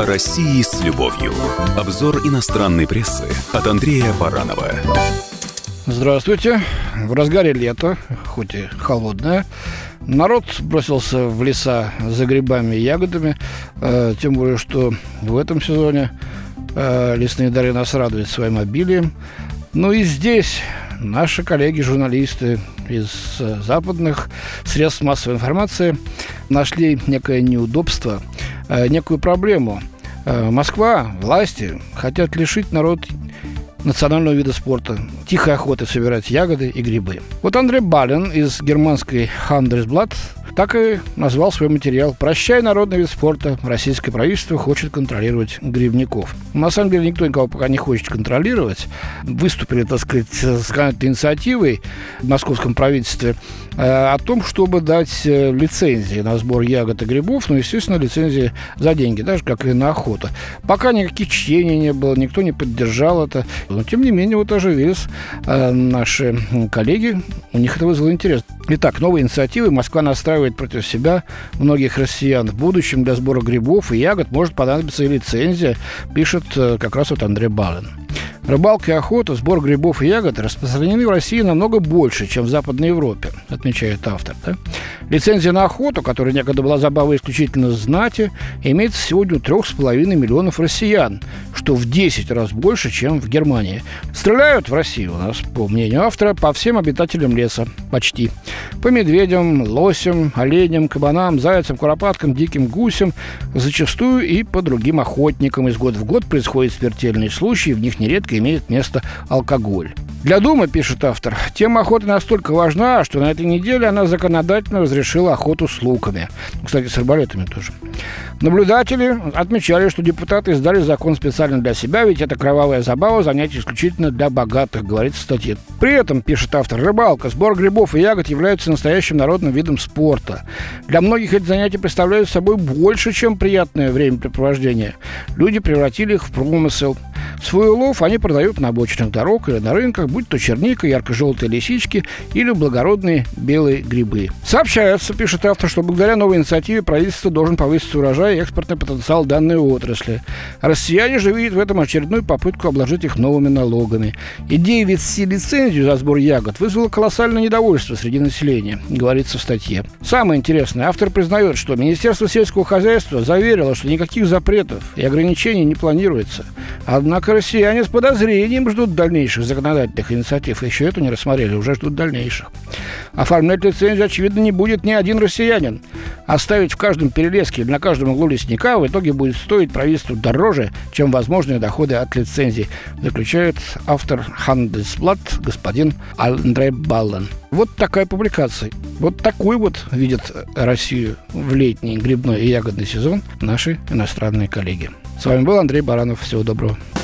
О России с любовью. Обзор иностранной прессы от Андрея Баранова. Здравствуйте. В разгаре лета, хоть и холодное, народ бросился в леса за грибами и ягодами. Э, тем более, что в этом сезоне э, лесные дары нас радуют своим обилием. Ну и здесь наши коллеги-журналисты из э, западных средств массовой информации нашли некое неудобство, некую проблему. Э, Москва, власти хотят лишить народ национального вида спорта – тихой охоты собирать ягоды и грибы. Вот Андрей Балин из германской Handelsblatt так и назвал свой материал «Прощай, народный вид спорта. Российское правительство хочет контролировать грибников». На самом деле никто никого пока не хочет контролировать. Выступили, так сказать, с какой-то инициативой в московском правительстве э, о том, чтобы дать э, лицензии на сбор ягод и грибов, ну, естественно, лицензии за деньги, даже как и на охоту. Пока никаких чтений не было, никто не поддержал это. Но, тем не менее, вот оживились э, наши коллеги, у них это вызвало интерес. Итак, новые инициативы. Москва настраивает против себя многих россиян. В будущем для сбора грибов и ягод может понадобиться и лицензия, пишет э, как раз вот Андрей Балин. Рыбалка и охота, сбор грибов и ягод распространены в России намного больше, чем в Западной Европе, отмечает автор. Да? Лицензия на охоту, которая некогда была забавой исключительно знати, имеется сегодня у трех с половиной миллионов россиян, что в 10 раз больше, чем в Германии. Стреляют в России у нас, по мнению автора, по всем обитателям леса. Почти. По медведям, лосям, оленям, кабанам, зайцам, куропаткам, диким гусям, зачастую и по другим охотникам. Из года в год происходят смертельные случаи, в них нередко имеет место алкоголь. Для Думы, пишет автор, тема охоты настолько важна, что на этой неделе она законодательно разрешила охоту с луками. Кстати, с арбалетами тоже. Наблюдатели отмечали, что депутаты издали закон специально для себя, ведь это кровавая забава, занятие исключительно для богатых, говорится в статье. При этом, пишет автор, рыбалка, сбор грибов и ягод являются настоящим народным видом спорта. Для многих эти занятия представляют собой больше, чем приятное времяпрепровождение. Люди превратили их в промысел. Свой улов они продают на обочинах дорог или на рынках, будь то черника, ярко-желтые лисички или благородные белые грибы. Сообщается, пишет автор, что благодаря новой инициативе правительство должен повысить урожай и экспортный потенциал данной отрасли. Россияне же видят в этом очередную попытку обложить их новыми налогами. Идея ввести лицензию за сбор ягод вызвала колоссальное недовольство среди населения, говорится в статье. Самое интересное, автор признает, что Министерство сельского хозяйства заверило, что никаких запретов и ограничений не планируется. Однако россияне с подозрением ждут дальнейших законодательных инициатив. Еще эту не рассмотрели, уже ждут дальнейших. Оформлять лицензию, очевидно, не будет ни один россиянин. Оставить в каждом перелеске или на каждом углу лесника в итоге будет стоить правительству дороже, чем возможные доходы от лицензии, заключает автор Handelsblatt господин Андрей Баллен. Вот такая публикация. Вот такой вот видят Россию в летний грибной и ягодный сезон наши иностранные коллеги. С вами был Андрей Баранов. Всего доброго.